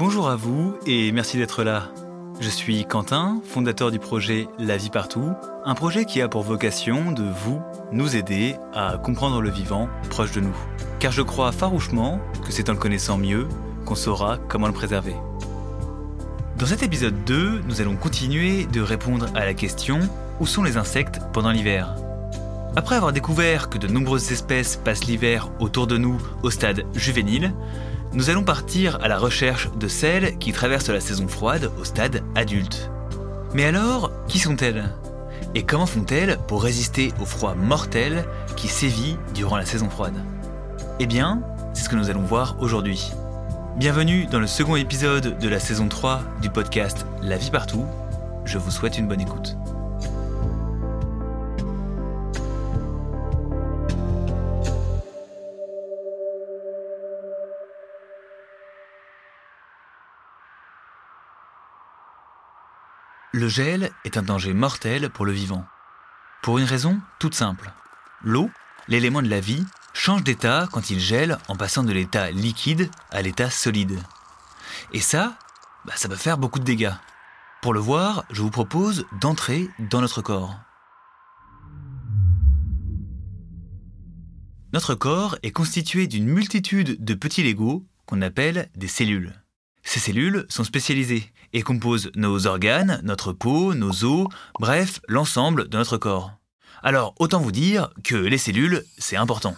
Bonjour à vous et merci d'être là. Je suis Quentin, fondateur du projet La vie partout, un projet qui a pour vocation de vous, nous aider à comprendre le vivant proche de nous. Car je crois farouchement que c'est en le connaissant mieux qu'on saura comment le préserver. Dans cet épisode 2, nous allons continuer de répondre à la question où sont les insectes pendant l'hiver? Après avoir découvert que de nombreuses espèces passent l'hiver autour de nous au stade juvénile, nous allons partir à la recherche de celles qui traversent la saison froide au stade adulte. Mais alors, qui sont-elles? Et comment font-elles pour résister au froid mortel qui sévit durant la saison froide? Eh bien, c'est ce que nous allons voir aujourd'hui. Bienvenue dans le second épisode de la saison 3 du podcast La vie partout. Je vous souhaite une bonne écoute. Le gel est un danger mortel pour le vivant. Pour une raison toute simple. L'eau, l'élément de la vie, change d'état quand il gèle en passant de l'état liquide à l'état solide. Et ça, bah, ça peut faire beaucoup de dégâts. Pour le voir, je vous propose d'entrer dans notre corps. Notre corps est constitué d'une multitude de petits Legos qu'on appelle des cellules. Ces cellules sont spécialisées et composent nos organes, notre peau, nos os, bref, l'ensemble de notre corps. Alors, autant vous dire que les cellules, c'est important.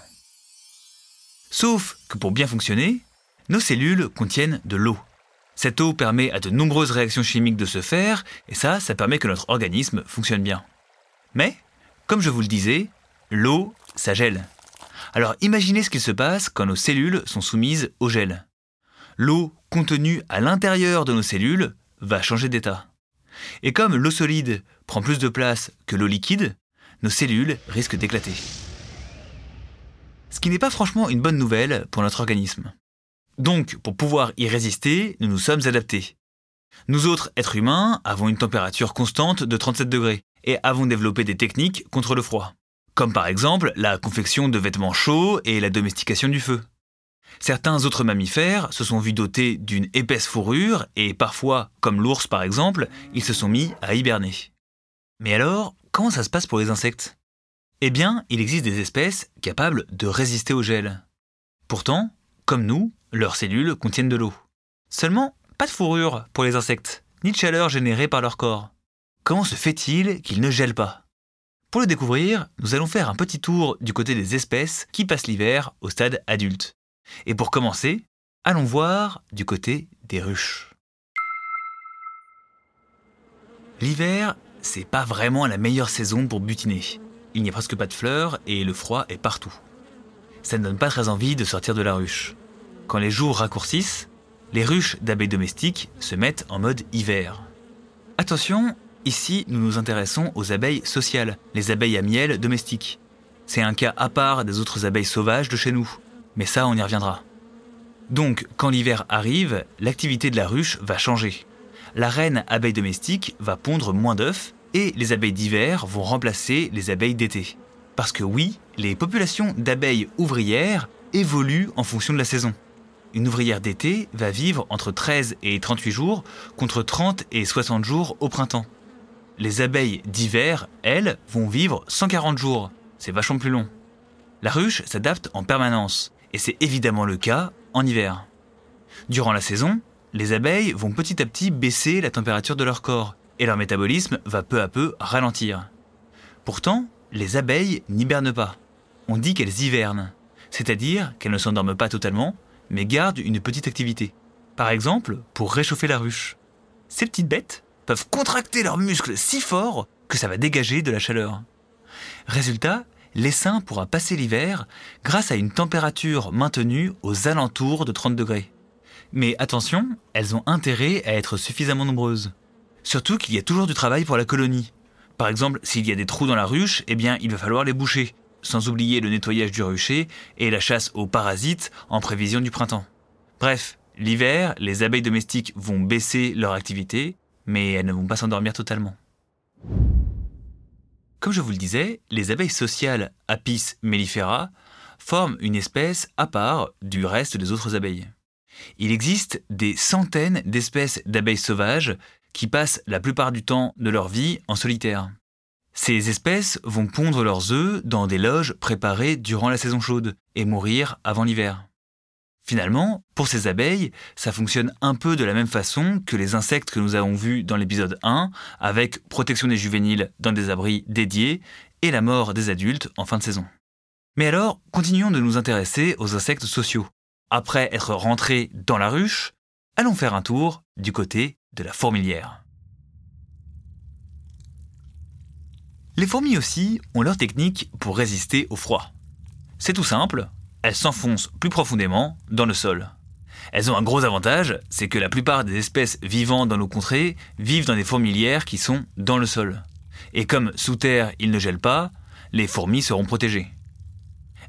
Sauf que pour bien fonctionner, nos cellules contiennent de l'eau. Cette eau permet à de nombreuses réactions chimiques de se faire, et ça, ça permet que notre organisme fonctionne bien. Mais, comme je vous le disais, l'eau, ça gèle. Alors imaginez ce qu'il se passe quand nos cellules sont soumises au gel l'eau contenue à l'intérieur de nos cellules va changer d'état. Et comme l'eau solide prend plus de place que l'eau liquide, nos cellules risquent d'éclater. Ce qui n'est pas franchement une bonne nouvelle pour notre organisme. Donc, pour pouvoir y résister, nous nous sommes adaptés. Nous autres êtres humains avons une température constante de 37 degrés et avons développé des techniques contre le froid, comme par exemple la confection de vêtements chauds et la domestication du feu. Certains autres mammifères se sont vus dotés d'une épaisse fourrure et parfois, comme l'ours par exemple, ils se sont mis à hiberner. Mais alors, comment ça se passe pour les insectes? Eh bien, il existe des espèces capables de résister au gel. Pourtant, comme nous, leurs cellules contiennent de l'eau. Seulement, pas de fourrure pour les insectes, ni de chaleur générée par leur corps. Comment se fait-il qu'ils ne gèlent pas? Pour le découvrir, nous allons faire un petit tour du côté des espèces qui passent l'hiver au stade adulte. Et pour commencer, allons voir du côté des ruches. L'hiver, c'est pas vraiment la meilleure saison pour butiner. Il n'y a presque pas de fleurs et le froid est partout. Ça ne donne pas très envie de sortir de la ruche. Quand les jours raccourcissent, les ruches d'abeilles domestiques se mettent en mode hiver. Attention, ici nous nous intéressons aux abeilles sociales, les abeilles à miel domestiques. C'est un cas à part des autres abeilles sauvages de chez nous. Mais ça, on y reviendra. Donc, quand l'hiver arrive, l'activité de la ruche va changer. La reine abeille domestique va pondre moins d'œufs et les abeilles d'hiver vont remplacer les abeilles d'été. Parce que oui, les populations d'abeilles ouvrières évoluent en fonction de la saison. Une ouvrière d'été va vivre entre 13 et 38 jours contre 30 et 60 jours au printemps. Les abeilles d'hiver, elles, vont vivre 140 jours. C'est vachement plus long. La ruche s'adapte en permanence et c'est évidemment le cas en hiver. Durant la saison, les abeilles vont petit à petit baisser la température de leur corps, et leur métabolisme va peu à peu ralentir. Pourtant, les abeilles n'hibernent pas. On dit qu'elles hivernent, c'est-à-dire qu'elles ne s'endorment pas totalement, mais gardent une petite activité. Par exemple, pour réchauffer la ruche. Ces petites bêtes peuvent contracter leurs muscles si fort que ça va dégager de la chaleur. Résultat, l'essaim pourra passer l'hiver grâce à une température maintenue aux alentours de 30 degrés. Mais attention, elles ont intérêt à être suffisamment nombreuses. Surtout qu'il y a toujours du travail pour la colonie. Par exemple, s'il y a des trous dans la ruche, eh bien, il va falloir les boucher, sans oublier le nettoyage du rucher et la chasse aux parasites en prévision du printemps. Bref, l'hiver, les abeilles domestiques vont baisser leur activité, mais elles ne vont pas s'endormir totalement. Comme je vous le disais, les abeilles sociales Apis mellifera forment une espèce à part du reste des autres abeilles. Il existe des centaines d'espèces d'abeilles sauvages qui passent la plupart du temps de leur vie en solitaire. Ces espèces vont pondre leurs œufs dans des loges préparées durant la saison chaude et mourir avant l'hiver. Finalement, pour ces abeilles, ça fonctionne un peu de la même façon que les insectes que nous avons vus dans l'épisode 1, avec protection des juvéniles dans des abris dédiés et la mort des adultes en fin de saison. Mais alors, continuons de nous intéresser aux insectes sociaux. Après être rentrés dans la ruche, allons faire un tour du côté de la fourmilière. Les fourmis aussi ont leur technique pour résister au froid. C'est tout simple, elles s'enfoncent plus profondément dans le sol. Elles ont un gros avantage, c'est que la plupart des espèces vivant dans nos contrées vivent dans des fourmilières qui sont dans le sol. Et comme sous terre ils ne gèlent pas, les fourmis seront protégées.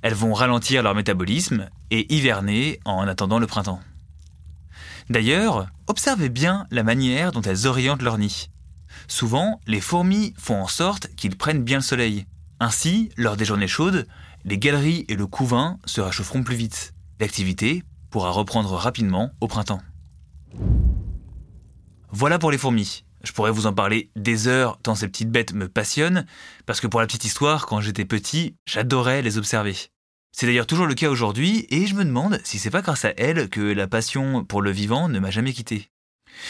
Elles vont ralentir leur métabolisme et hiverner en attendant le printemps. D'ailleurs, observez bien la manière dont elles orientent leur nid. Souvent, les fourmis font en sorte qu'ils prennent bien le soleil. Ainsi, lors des journées chaudes, les galeries et le couvain se réchaufferont plus vite. L'activité pourra reprendre rapidement au printemps. Voilà pour les fourmis. Je pourrais vous en parler des heures tant ces petites bêtes me passionnent, parce que pour la petite histoire, quand j'étais petit, j'adorais les observer. C'est d'ailleurs toujours le cas aujourd'hui, et je me demande si c'est pas grâce à elles que la passion pour le vivant ne m'a jamais quitté.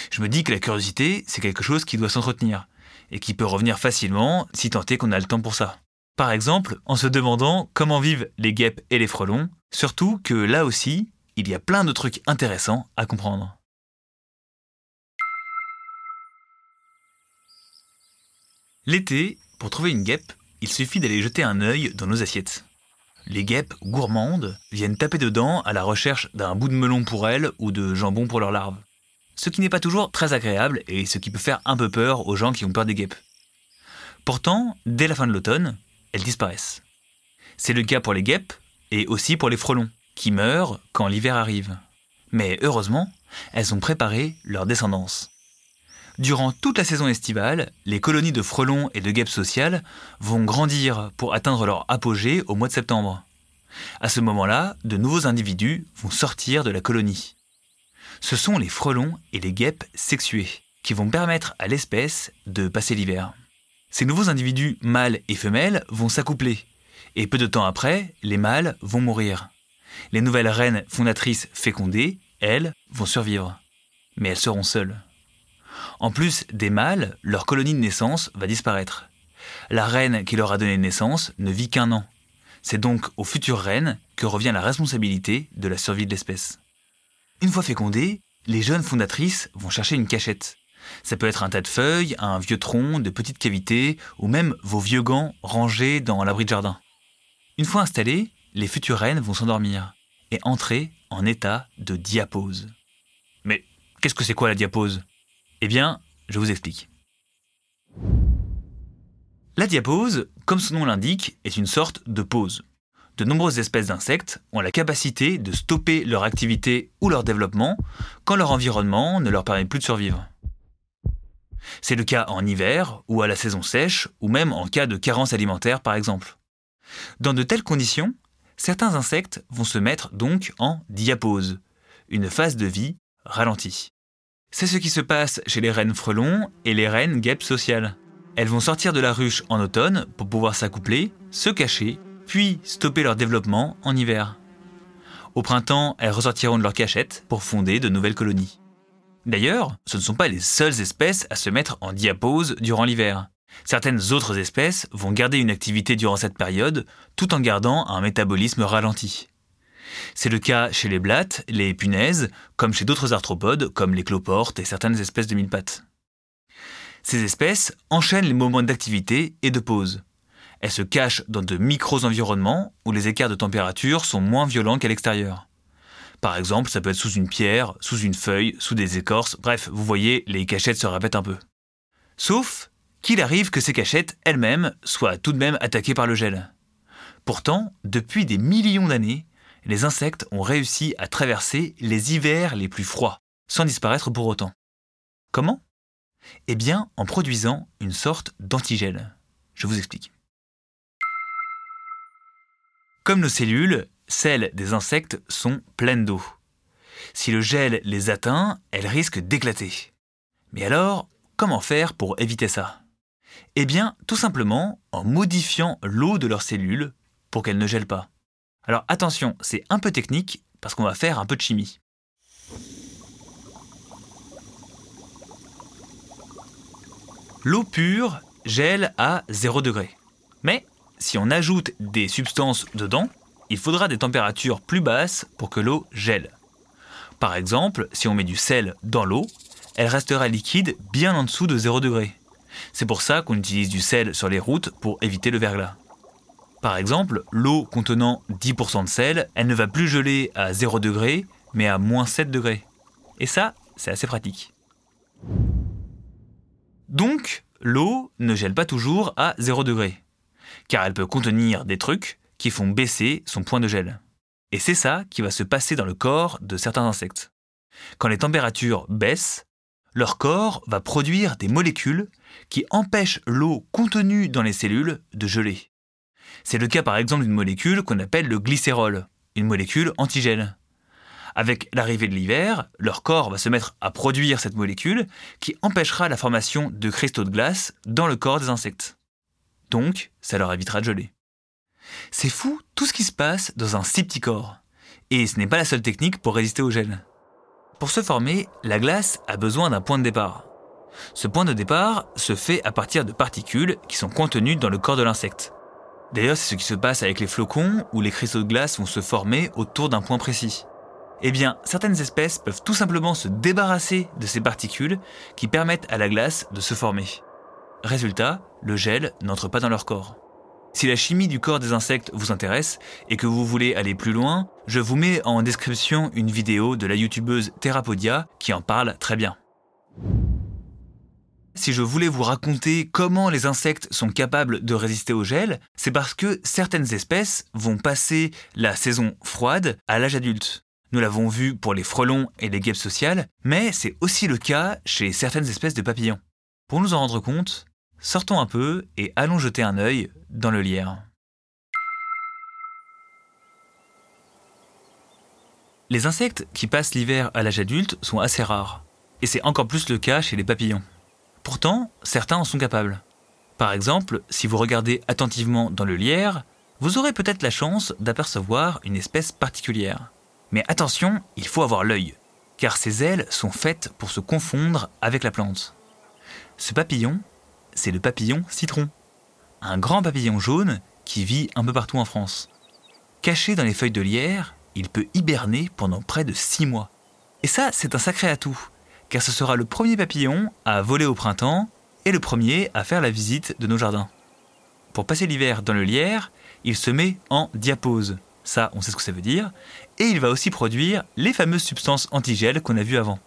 Je me dis que la curiosité, c'est quelque chose qui doit s'entretenir, et qui peut revenir facilement si tant est qu'on a le temps pour ça. Par exemple, en se demandant comment vivent les guêpes et les frelons, surtout que là aussi, il y a plein de trucs intéressants à comprendre. L'été, pour trouver une guêpe, il suffit d'aller jeter un œil dans nos assiettes. Les guêpes gourmandes viennent taper dedans à la recherche d'un bout de melon pour elles ou de jambon pour leurs larves. Ce qui n'est pas toujours très agréable et ce qui peut faire un peu peur aux gens qui ont peur des guêpes. Pourtant, dès la fin de l'automne, elles disparaissent. C'est le cas pour les guêpes et aussi pour les frelons, qui meurent quand l'hiver arrive. Mais heureusement, elles ont préparé leur descendance. Durant toute la saison estivale, les colonies de frelons et de guêpes sociales vont grandir pour atteindre leur apogée au mois de septembre. À ce moment-là, de nouveaux individus vont sortir de la colonie. Ce sont les frelons et les guêpes sexués qui vont permettre à l'espèce de passer l'hiver. Ces nouveaux individus mâles et femelles vont s'accoupler, et peu de temps après, les mâles vont mourir. Les nouvelles reines fondatrices fécondées, elles, vont survivre. Mais elles seront seules. En plus des mâles, leur colonie de naissance va disparaître. La reine qui leur a donné naissance ne vit qu'un an. C'est donc aux futures reines que revient la responsabilité de la survie de l'espèce. Une fois fécondées, les jeunes fondatrices vont chercher une cachette. Ça peut être un tas de feuilles, un vieux tronc, de petites cavités, ou même vos vieux gants rangés dans l'abri de jardin. Une fois installées, les futures reines vont s'endormir et entrer en état de diapose. Mais qu'est-ce que c'est quoi la diapose Eh bien, je vous explique. La diapose, comme son nom l'indique, est une sorte de pause. De nombreuses espèces d'insectes ont la capacité de stopper leur activité ou leur développement quand leur environnement ne leur permet plus de survivre. C'est le cas en hiver ou à la saison sèche ou même en cas de carence alimentaire par exemple. Dans de telles conditions, certains insectes vont se mettre donc en diapause, une phase de vie ralentie. C'est ce qui se passe chez les reines frelons et les reines guêpes sociales. Elles vont sortir de la ruche en automne pour pouvoir s'accoupler, se cacher, puis stopper leur développement en hiver. Au printemps, elles ressortiront de leur cachette pour fonder de nouvelles colonies. D'ailleurs, ce ne sont pas les seules espèces à se mettre en diapause durant l'hiver. Certaines autres espèces vont garder une activité durant cette période tout en gardant un métabolisme ralenti. C'est le cas chez les blattes, les punaises, comme chez d'autres arthropodes comme les cloportes et certaines espèces de mille pattes. Ces espèces enchaînent les moments d'activité et de pause. Elles se cachent dans de micro-environnements où les écarts de température sont moins violents qu'à l'extérieur. Par exemple, ça peut être sous une pierre, sous une feuille, sous des écorces, bref, vous voyez, les cachettes se répètent un peu. Sauf qu'il arrive que ces cachettes elles-mêmes soient tout de même attaquées par le gel. Pourtant, depuis des millions d'années, les insectes ont réussi à traverser les hivers les plus froids, sans disparaître pour autant. Comment? Eh bien, en produisant une sorte d'antigel. Je vous explique. Comme nos cellules, celles des insectes sont pleines d'eau. Si le gel les atteint, elles risquent d'éclater. Mais alors, comment faire pour éviter ça? Eh bien, tout simplement en modifiant l'eau de leurs cellules pour qu'elles ne gèlent pas. Alors attention, c'est un peu technique parce qu'on va faire un peu de chimie. L'eau pure gèle à 0 degré. Mais si on ajoute des substances dedans, il faudra des températures plus basses pour que l'eau gèle. Par exemple, si on met du sel dans l'eau, elle restera liquide bien en dessous de 0 degré. C'est pour ça qu'on utilise du sel sur les routes pour éviter le verglas. Par exemple, l'eau contenant 10% de sel, elle ne va plus geler à 0 degré, mais à moins 7 degrés. Et ça, c'est assez pratique. Donc, l'eau ne gèle pas toujours à 0 degré, car elle peut contenir des trucs qui font baisser son point de gel. Et c'est ça qui va se passer dans le corps de certains insectes. Quand les températures baissent, leur corps va produire des molécules qui empêchent l'eau contenue dans les cellules de geler. C'est le cas par exemple d'une molécule qu'on appelle le glycérol, une molécule antigel. Avec l'arrivée de l'hiver, leur corps va se mettre à produire cette molécule qui empêchera la formation de cristaux de glace dans le corps des insectes. Donc, ça leur évitera de geler. C'est fou tout ce qui se passe dans un si petit corps. Et ce n'est pas la seule technique pour résister au gel. Pour se former, la glace a besoin d'un point de départ. Ce point de départ se fait à partir de particules qui sont contenues dans le corps de l'insecte. D'ailleurs, c'est ce qui se passe avec les flocons où les cristaux de glace vont se former autour d'un point précis. Eh bien, certaines espèces peuvent tout simplement se débarrasser de ces particules qui permettent à la glace de se former. Résultat, le gel n'entre pas dans leur corps. Si la chimie du corps des insectes vous intéresse et que vous voulez aller plus loin, je vous mets en description une vidéo de la youtubeuse Therapodia qui en parle très bien. Si je voulais vous raconter comment les insectes sont capables de résister au gel, c'est parce que certaines espèces vont passer la saison froide à l'âge adulte. Nous l'avons vu pour les frelons et les guêpes sociales, mais c'est aussi le cas chez certaines espèces de papillons. Pour nous en rendre compte, sortons un peu et allons jeter un œil dans le lierre. Les insectes qui passent l'hiver à l'âge adulte sont assez rares, et c'est encore plus le cas chez les papillons. Pourtant, certains en sont capables. Par exemple, si vous regardez attentivement dans le lierre, vous aurez peut-être la chance d'apercevoir une espèce particulière. Mais attention, il faut avoir l'œil, car ses ailes sont faites pour se confondre avec la plante. Ce papillon, c'est le papillon citron, un grand papillon jaune qui vit un peu partout en France. Caché dans les feuilles de lierre, il peut hiberner pendant près de 6 mois. Et ça, c'est un sacré atout, car ce sera le premier papillon à voler au printemps et le premier à faire la visite de nos jardins. Pour passer l'hiver dans le lierre, il se met en diapose, ça on sait ce que ça veut dire, et il va aussi produire les fameuses substances antigel qu'on a vues avant.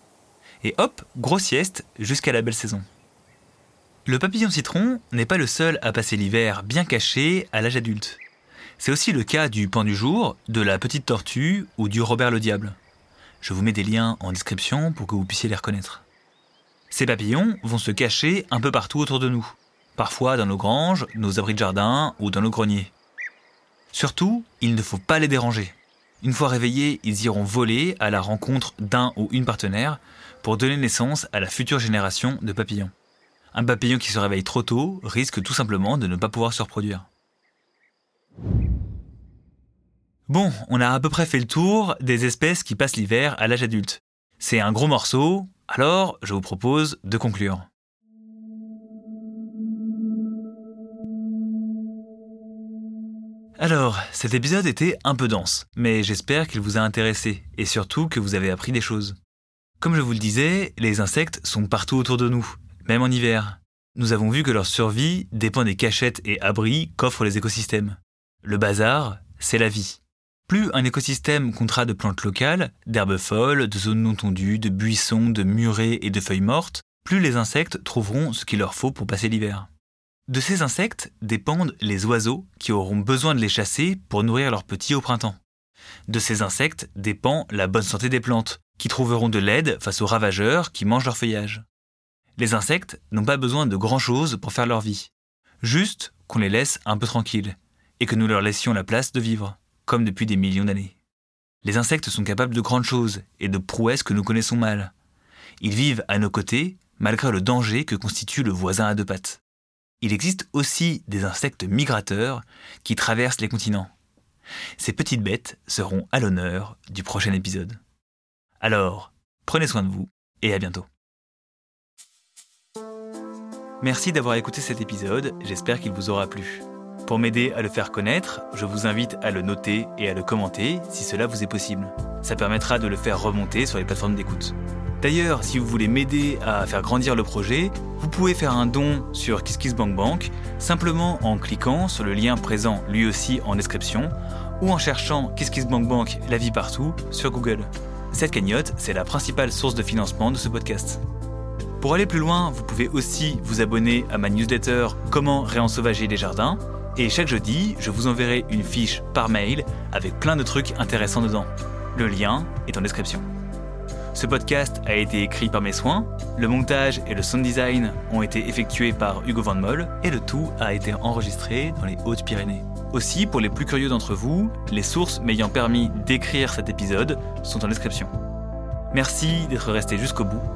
Et hop, grosse sieste jusqu'à la belle saison. Le papillon citron n'est pas le seul à passer l'hiver bien caché à l'âge adulte. C'est aussi le cas du pan du jour, de la petite tortue ou du Robert le Diable. Je vous mets des liens en description pour que vous puissiez les reconnaître. Ces papillons vont se cacher un peu partout autour de nous, parfois dans nos granges, nos abris de jardin ou dans nos greniers. Surtout, il ne faut pas les déranger. Une fois réveillés, ils iront voler à la rencontre d'un ou une partenaire pour donner naissance à la future génération de papillons. Un papillon qui se réveille trop tôt risque tout simplement de ne pas pouvoir se reproduire. Bon, on a à peu près fait le tour des espèces qui passent l'hiver à l'âge adulte. C'est un gros morceau, alors je vous propose de conclure. Alors, cet épisode était un peu dense, mais j'espère qu'il vous a intéressé, et surtout que vous avez appris des choses. Comme je vous le disais, les insectes sont partout autour de nous, même en hiver. Nous avons vu que leur survie dépend des cachettes et abris qu'offrent les écosystèmes. Le bazar, c'est la vie. Plus un écosystème comptera de plantes locales, d'herbes folles, de zones non tondues, de buissons, de murets et de feuilles mortes, plus les insectes trouveront ce qu'il leur faut pour passer l'hiver. De ces insectes dépendent les oiseaux qui auront besoin de les chasser pour nourrir leurs petits au printemps. De ces insectes dépend la bonne santé des plantes, qui trouveront de l'aide face aux ravageurs qui mangent leur feuillage. Les insectes n'ont pas besoin de grand-chose pour faire leur vie. Juste qu'on les laisse un peu tranquilles, et que nous leur laissions la place de vivre, comme depuis des millions d'années. Les insectes sont capables de grandes choses et de prouesses que nous connaissons mal. Ils vivent à nos côtés malgré le danger que constitue le voisin à deux pattes. Il existe aussi des insectes migrateurs qui traversent les continents. Ces petites bêtes seront à l'honneur du prochain épisode. Alors, prenez soin de vous et à bientôt. Merci d'avoir écouté cet épisode, j'espère qu'il vous aura plu. Pour m'aider à le faire connaître, je vous invite à le noter et à le commenter si cela vous est possible. Ça permettra de le faire remonter sur les plateformes d'écoute. D'ailleurs, si vous voulez m'aider à faire grandir le projet, vous pouvez faire un don sur KissKissBankBank simplement en cliquant sur le lien présent lui aussi en description ou en cherchant KissKissBankBank la vie partout sur Google. Cette cagnotte, c'est la principale source de financement de ce podcast. Pour aller plus loin, vous pouvez aussi vous abonner à ma newsletter Comment réensauvager les jardins. Et chaque jeudi, je vous enverrai une fiche par mail avec plein de trucs intéressants dedans. Le lien est en description. Ce podcast a été écrit par mes soins, le montage et le sound design ont été effectués par Hugo Van Moll et le tout a été enregistré dans les Hautes-Pyrénées. Aussi, pour les plus curieux d'entre vous, les sources m'ayant permis d'écrire cet épisode sont en description. Merci d'être resté jusqu'au bout.